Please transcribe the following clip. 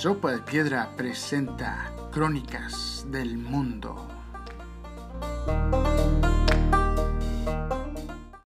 Sopa de Piedra presenta Crónicas del Mundo.